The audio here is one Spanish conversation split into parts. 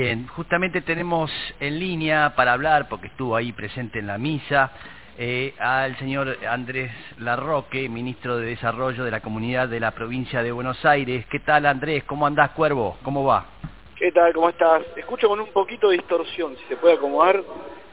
Bien, justamente tenemos en línea para hablar, porque estuvo ahí presente en la misa, eh, al señor Andrés Larroque, ministro de Desarrollo de la Comunidad de la Provincia de Buenos Aires. ¿Qué tal Andrés? ¿Cómo andás, Cuervo? ¿Cómo va? ¿Qué tal? ¿Cómo estás? Escucho con un poquito de distorsión, si se puede acomodar.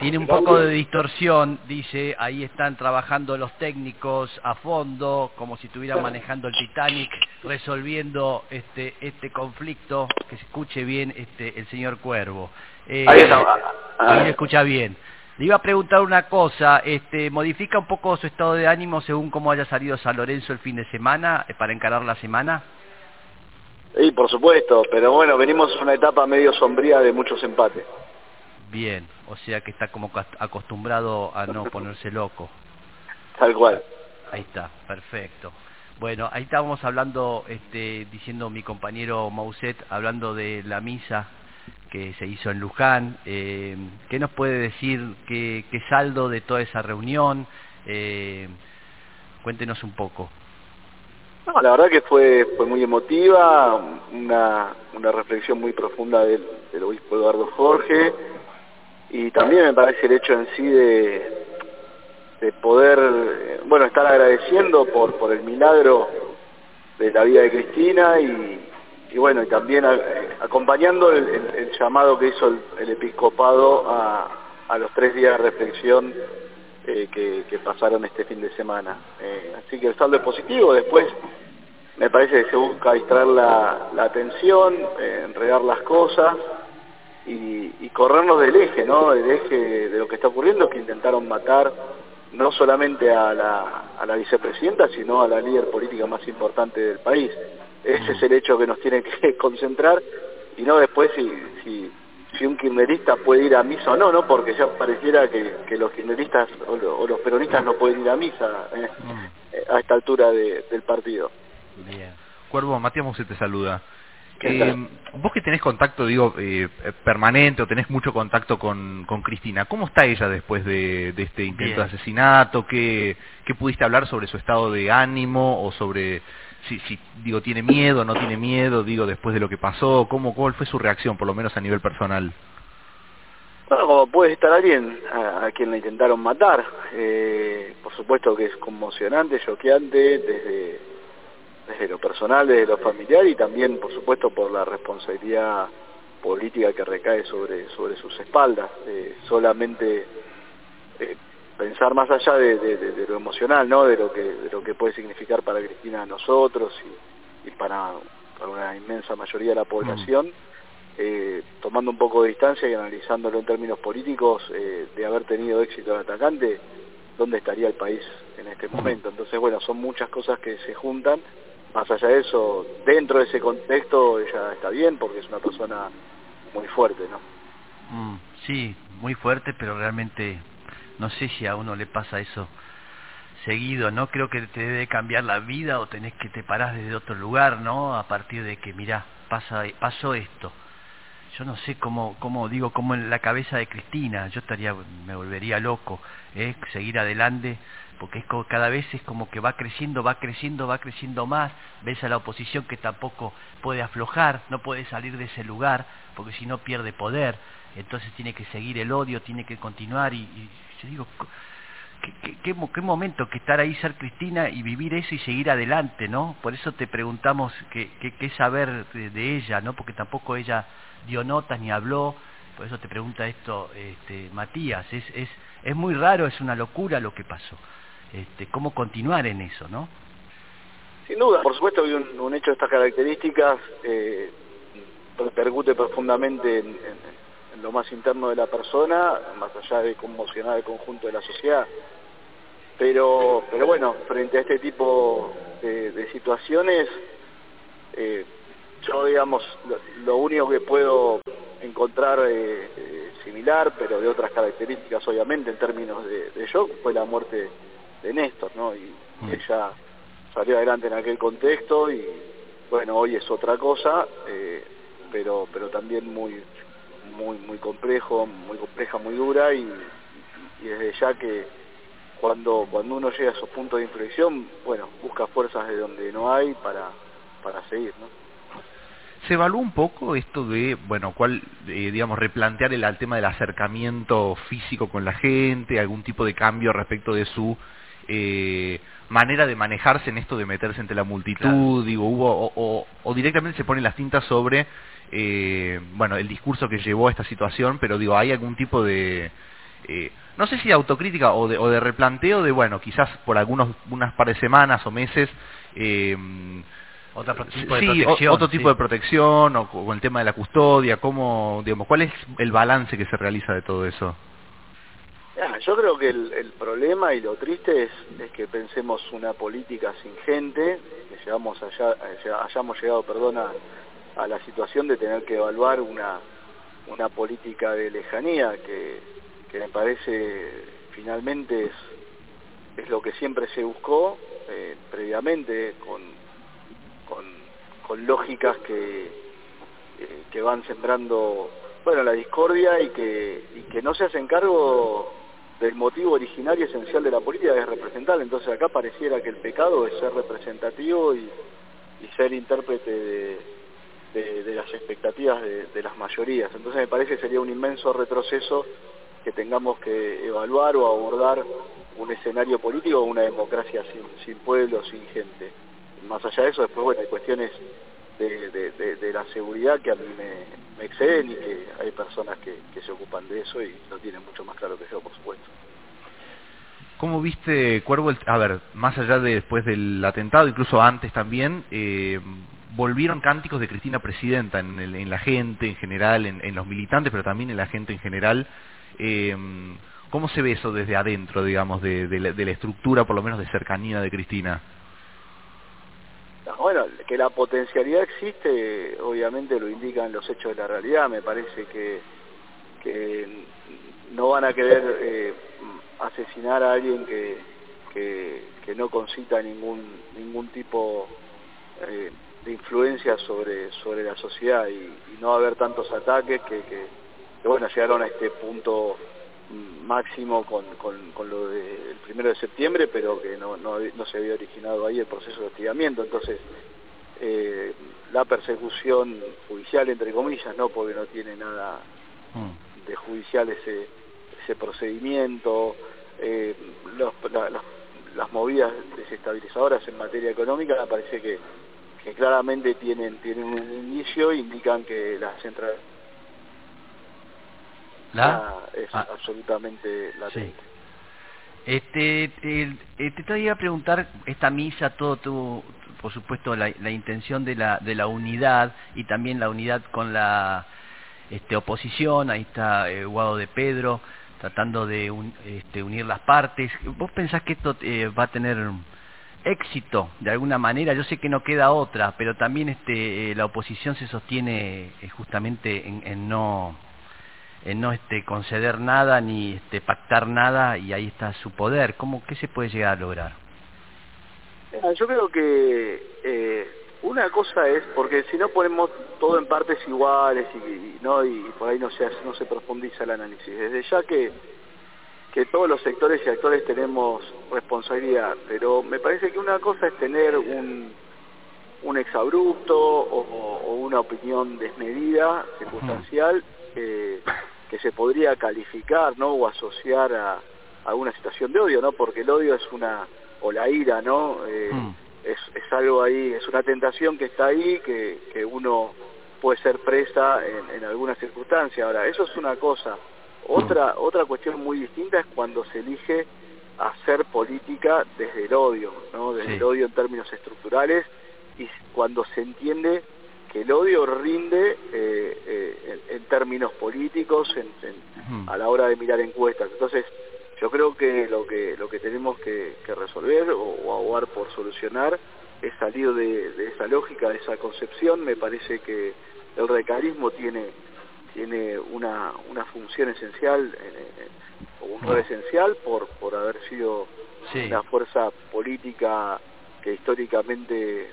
Tiene un poco de distorsión, dice, ahí están trabajando los técnicos a fondo, como si estuvieran manejando el Titanic, resolviendo este este conflicto, que se escuche bien este el señor Cuervo. Eh, ahí está. Ahí se escucha bien. Le iba a preguntar una cosa, este, ¿modifica un poco su estado de ánimo según cómo haya salido San Lorenzo el fin de semana, eh, para encarar la semana? Sí, por supuesto, pero bueno, venimos a una etapa medio sombría de muchos empates. Bien, o sea que está como acostumbrado a no ponerse loco. Tal cual. Ahí está, perfecto. Bueno, ahí estábamos hablando, este, diciendo mi compañero Mauset, hablando de la misa que se hizo en Luján. Eh, ¿Qué nos puede decir? ¿Qué, qué saldo de toda esa reunión? Eh, cuéntenos un poco. No, la verdad que fue fue muy emotiva, una, una reflexión muy profunda del, del obispo Eduardo Jorge, y también me parece el hecho en sí de, de poder, bueno, estar agradeciendo por, por el milagro de la vida de Cristina y, y bueno, y también acompañando el, llamado que hizo el, episcopado a, a, los tres días de reflexión eh, que, que, pasaron este fin de semana. Eh, así que el saldo es positivo, después me parece que se busca distraer la, la atención, eh, enredar las cosas, y, corrernos del eje, ¿no? Del eje de lo que está ocurriendo, que intentaron matar no solamente a la, a la vicepresidenta, sino a la líder política más importante del país. Ese es el hecho que nos tiene que concentrar y no después si, si, si un kirchnerista puede ir a misa o no, ¿no? Porque ya pareciera que, que los kirchneristas o, los peronistas no pueden ir a misa ¿eh? Mm. a esta altura del partido. Bien. Cuervo, Matías Muse te saluda. Eh, vos que tenés contacto, digo, eh, permanente o tenés mucho contacto con, con Cristina, ¿cómo está ella después de, de este intento de asesinato? ¿Qué, ¿Qué pudiste hablar sobre su estado de ánimo o sobre si, si digo, tiene miedo, no tiene miedo, digo, después de lo que pasó? ¿Cómo, ¿Cuál fue su reacción, por lo menos a nivel personal? Bueno, como puede estar alguien a, quien la intentaron matar, eh, por supuesto que es conmocionante, choqueante, desde desde lo personal, desde lo familiar y también, por supuesto, por la responsabilidad política que recae sobre, sobre sus espaldas. Eh, solamente eh, pensar más allá de, lo emocional, ¿no? De lo que, de lo que puede significar para Cristina a nosotros y, y para, una inmensa mayoría de la población. Eh, tomando un poco de distancia y analizándolo en términos políticos, de haber tenido éxito el atacante, ¿dónde estaría el país en este momento? Entonces, bueno, son muchas cosas que se juntan más allá de eso, dentro de ese contexto ella está bien porque es una persona muy fuerte, ¿no? Mm, sí, muy fuerte, pero realmente no sé si a uno le pasa eso seguido, ¿no? Creo que te debe cambiar la vida o tenés que te parás desde otro lugar, ¿no? A partir de que, mirá, pasa, pasó esto. Yo no sé cómo, cómo digo, cómo en la cabeza de Cristina, yo estaría, me volvería loco, ¿eh? Seguir adelante porque es cada vez es como que va creciendo, va creciendo, va creciendo más, ves a la oposición que tampoco puede aflojar, no puede salir de ese lugar, porque si no pierde poder, entonces tiene que seguir el odio, tiene que continuar, y, y yo digo, ¿qué, qué, qué, momento que estar ahí, ser Cristina, y vivir eso y seguir adelante, ¿no? Por eso te preguntamos qué, qué, saber de, ella, ¿no? Porque tampoco ella dio notas ni habló, por eso te pregunta esto este, Matías, es, es, es muy raro, es una locura lo que pasó este, cómo continuar en eso, ¿no? Sin duda, por supuesto que un, hecho de estas características eh, repercute profundamente en, lo más interno de la persona, más allá de conmocionar el conjunto de la sociedad. Pero, pero bueno, frente a este tipo de, situaciones, eh, yo digamos, lo, único que puedo encontrar eh, eh, similar, pero de otras características obviamente en términos de, de shock, fue la muerte de Néstor, ¿no? Y, mm. ella salió adelante en aquel contexto y bueno, hoy es otra cosa, eh, pero pero también muy muy muy complejo, muy compleja, muy dura y, y desde ya que cuando cuando uno llega a esos puntos de inflexión, bueno, busca fuerzas de donde no hay para para seguir, ¿no? ¿Se evaluó un poco esto de, bueno, cuál, eh, digamos, replantear el, tema del acercamiento físico con la gente, algún tipo de cambio respecto de su eh, manera de manejarse en esto de meterse entre la multitud, digo, hubo, o, o, directamente se ponen las tintas sobre, eh, bueno, el discurso que llevó a esta situación, pero digo, ¿hay algún tipo de, eh, no sé si de autocrítica o de, o de replanteo de, bueno, quizás por algunos, unas par de semanas o meses, eh, otro tipo de protección, otro tipo de protección o con el tema de la custodia, cómo, digamos, ¿cuál es el balance que se realiza de todo eso? Yo creo que el, problema y lo triste es, es, que pensemos una política sin gente, que llegamos allá, hayamos llegado, perdón, a, la situación de tener que evaluar una, una política de lejanía que, que me parece finalmente es, es lo que siempre se buscó eh, previamente con, con, con lógicas que, eh, que van sembrando bueno la discordia y que, y que no se hacen cargo del motivo originario esencial de la política es representar. Entonces acá pareciera que el pecado es ser representativo y, ser intérprete de, las expectativas de, las mayorías. Entonces me parece que sería un inmenso retroceso que tengamos que evaluar o abordar un escenario político o una democracia sin, sin pueblo, sin gente. Más allá de eso, después, bueno, hay cuestiones de, la seguridad que a mí me, exceden y que hay personas que, se ocupan de eso y lo tienen mucho más claro que yo, por supuesto. ¿Cómo viste, Cuervo, a ver, más allá de después del atentado, incluso antes también, eh, volvieron cánticos de Cristina Presidenta en, la gente en general, en, los militantes, pero también en la gente en general. Eh, ¿Cómo se ve eso desde adentro, digamos, de, de la estructura, por lo menos de cercanía de Cristina? Bueno, que la potencialidad existe, obviamente lo indican los hechos de la realidad. Me parece que, que no van a querer eh, asesinar a alguien que, que, no concita ningún ningún tipo eh, de influencia sobre sobre la sociedad y, no va a haber tantos ataques que, que, que bueno llegaron a este punto máximo con, con, lo del primero de septiembre, pero que no, no, no, se había originado ahí el proceso de hostigamiento. Entonces, eh, la persecución judicial, entre comillas, no porque no tiene nada mm. de judicial ese, ese procedimiento, eh, las movidas desestabilizadoras en materia económica, me parece que, que claramente tienen, tienen un inicio, indican que la central la... es ah. absolutamente latente. Este, el, eh, te iba a preguntar esta misa, todo tu, por supuesto la, la, intención de la, de la unidad y también la unidad con la este, oposición, ahí está eh, Guado de Pedro tratando de este, unir las partes. ¿Vos pensás que esto eh, va a tener éxito de alguna manera? Yo sé que no queda otra, pero también este, la oposición se sostiene justamente en, en no en no este, conceder nada ni este, pactar nada y ahí está su poder. ¿Cómo, ¿Qué se puede llegar a lograr? Yo creo que eh, una cosa es, porque si no ponemos todo en partes iguales y, no y por ahí no se, no se profundiza el análisis, desde ya que, que todos los sectores y actores tenemos responsabilidad, pero me parece que una cosa es tener un, un exabrupto o, o una opinión desmedida, circunstancial, eh, que se podría calificar ¿no? o asociar a, a, una situación de odio, ¿no? porque el odio es una, o la ira, ¿no? Eh, mm. es, es, algo ahí, es una tentación que está ahí, que, que uno puede ser presa en, en alguna circunstancia. Ahora, eso es una cosa. Otra, mm. otra cuestión muy distinta es cuando se elige hacer política desde el odio, ¿no? desde el odio en términos estructurales y cuando se entiende que el odio rinde eh, eh, en, términos políticos a la hora de mirar encuestas. Entonces, yo creo que lo que lo que tenemos que, resolver o, abogar por solucionar es salir de, esa lógica, de esa concepción. Me parece que el recarismo tiene tiene una, una función esencial o un rol esencial por, por haber sido una fuerza política que históricamente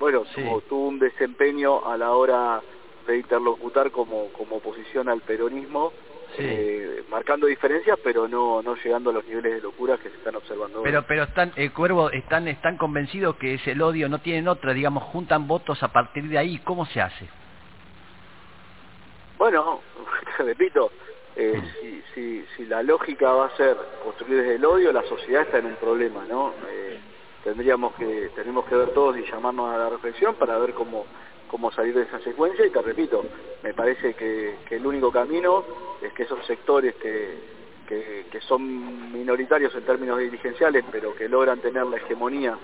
bueno, tuvo, un desempeño a la hora de interlocutar como, como oposición al peronismo eh, marcando diferencias, pero no, no llegando a los niveles de locura que se están observando. Pero, pero están, el Cuervo, están, están convencidos que es el odio, no tienen otra, digamos, juntan votos a partir de ahí, ¿cómo se hace? Bueno, repito, eh, si, si, si la lógica va a ser construir desde el odio, la sociedad está en un problema, ¿no? Eh, tendríamos que, tenemos que ver todos y llamarnos a la reflexión para ver cómo cómo salir de esa secuencia y te repito, me parece que, el único camino es que esos sectores que, que, son minoritarios en términos dirigenciales, pero que logran tener la hegemonía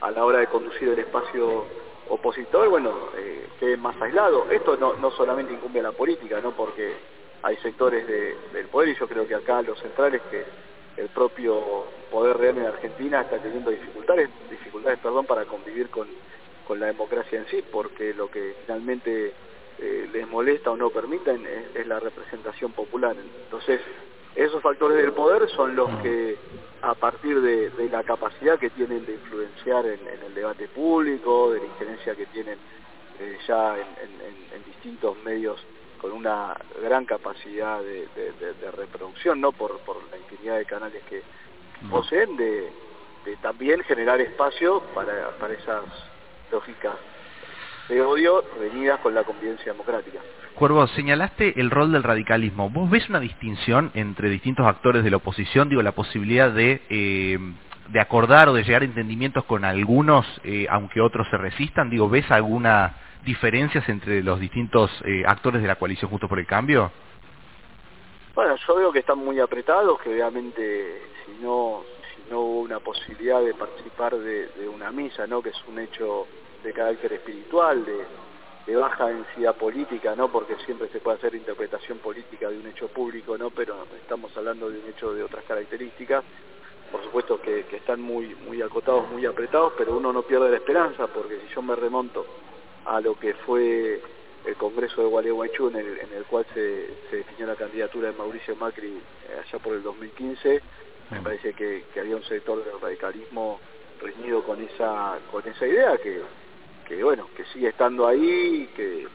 a la hora de conducir el espacio opositor, bueno, eh, queden más aislados. Esto no, no solamente incumbe a la política, ¿no? porque hay sectores del poder y yo creo que acá lo central es que el propio poder real en Argentina está teniendo dificultades, dificultades perdón, para convivir con con la democracia en sí, porque lo que finalmente eh, les molesta o no permiten es, la representación popular. Entonces, esos factores del poder son los que, a partir de, la capacidad que tienen de influenciar en, el debate público, de la injerencia que tienen eh, ya en, distintos medios con una gran capacidad de, reproducción, no por, la infinidad de canales que poseen, de, también generar espacio para, para esas lógicas de odio venidas con la convivencia democrática. Cuervo, señalaste el rol del radicalismo. ¿Vos ves una distinción entre distintos actores de la oposición? Digo, la posibilidad de, eh, de acordar o de llegar a entendimientos con algunos, eh, aunque otros se resistan. Digo, ¿ves alguna diferencias entre los distintos eh, actores de la coalición Justo por el Cambio? Bueno, yo veo que están muy apretados, que obviamente si no, si no hubo una posibilidad de participar de, una misa, ¿no? que es un hecho de carácter espiritual, de, baja densidad política, ¿no? Porque siempre se puede hacer interpretación política de un hecho público, ¿no? Pero estamos hablando de un hecho de otras características. Por supuesto que, están muy, muy acotados, muy apretados, pero uno no pierde la esperanza, porque si yo me remonto a lo que fue el Congreso de Gualeguaychú, en el, en el cual se, definió la candidatura de Mauricio Macri eh, allá por el 2015, me parece que, que había un sector del radicalismo reñido con esa, con esa idea que que bueno, que sigue estando ahí, que,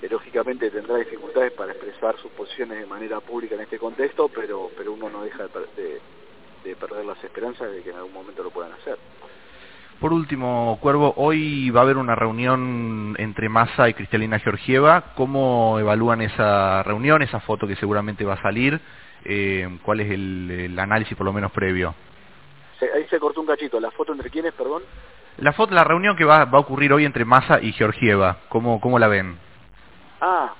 que lógicamente tendrá dificultades para expresar sus posiciones de manera pública en este contexto, pero, pero uno no deja de, de, perder las esperanzas de que en algún momento lo puedan hacer. Por último, Cuervo, hoy va a haber una reunión entre Massa y Cristalina Georgieva. ¿Cómo evalúan esa reunión, esa foto que seguramente va a salir? Eh, ¿Cuál es el, el, análisis por lo menos previo? ahí se cortó un cachito. ¿La foto entre quiénes, perdón? La, foto, la reunión que va, va a ocurrir hoy entre Massa y Georgieva, ¿cómo, ¿cómo la ven? Ah,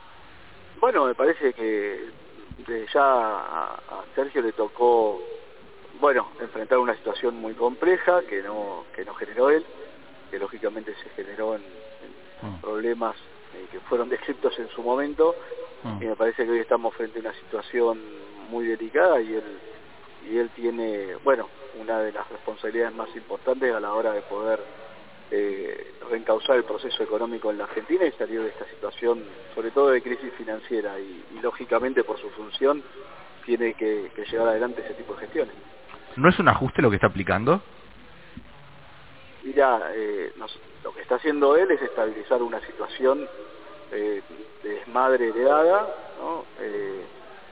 bueno, me parece que ya a, Sergio le tocó, bueno, enfrentar una situación muy compleja que no, que no generó él, que lógicamente se generó en, mm. problemas eh, que fueron descritos en su momento, mm. y me parece que hoy estamos frente a una situación muy delicada y él, y él tiene, bueno, una de las responsabilidades más importantes a la hora de poder eh, reencauzar el proceso económico en la Argentina y salir de esta situación, sobre todo de crisis financiera y, lógicamente por su función tiene que, llevar adelante ese tipo de gestiones. ¿No es un ajuste lo que está aplicando? Mira, eh, lo que está haciendo él es estabilizar una situación eh, de desmadre heredada, ¿no?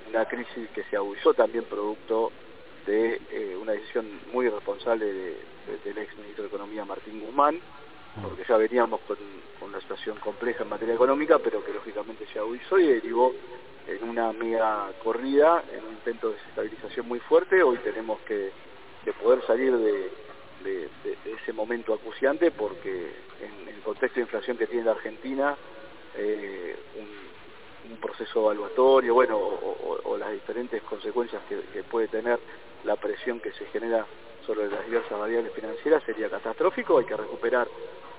una crisis que se agudizó también producto de eh, una decisión muy irresponsable del ex ministro de Economía Martín Guzmán, mm. porque ya veníamos con, una situación compleja en materia económica, pero que lógicamente se agudizó y derivó en una mega corrida, en un intento de desestabilización muy fuerte. Hoy tenemos que, poder salir de, ese momento acuciante porque en, el contexto de inflación que tiene la Argentina, eh, un, proceso evaluatorio, bueno, o, las diferentes consecuencias que puede tener la presión que se genera sobre las diversas variables financieras sería catastrófico, hay que recuperar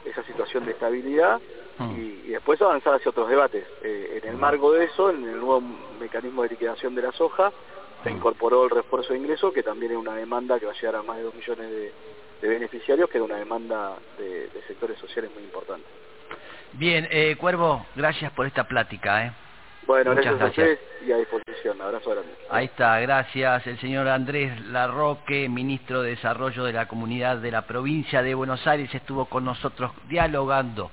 esa situación de estabilidad mm. y, después avanzar hacia otros debates. Eh, en el marco de eso, en el nuevo mecanismo de liquidación de la soja, se mm. incorporó el refuerzo de ingreso, que también es una demanda que va a llegar a más de 2 millones de, beneficiarios, que es una demanda de, sectores sociales muy importante. Bien, eh, Cuervo, gracias por esta plática. ¿eh? Bueno, Muchas gracias, y a disposición. Abrazo grande. Ahí está, gracias. El señor Andrés Larroque, ministro de Desarrollo de la Comunidad de la Provincia de Buenos Aires, estuvo con nosotros dialogando.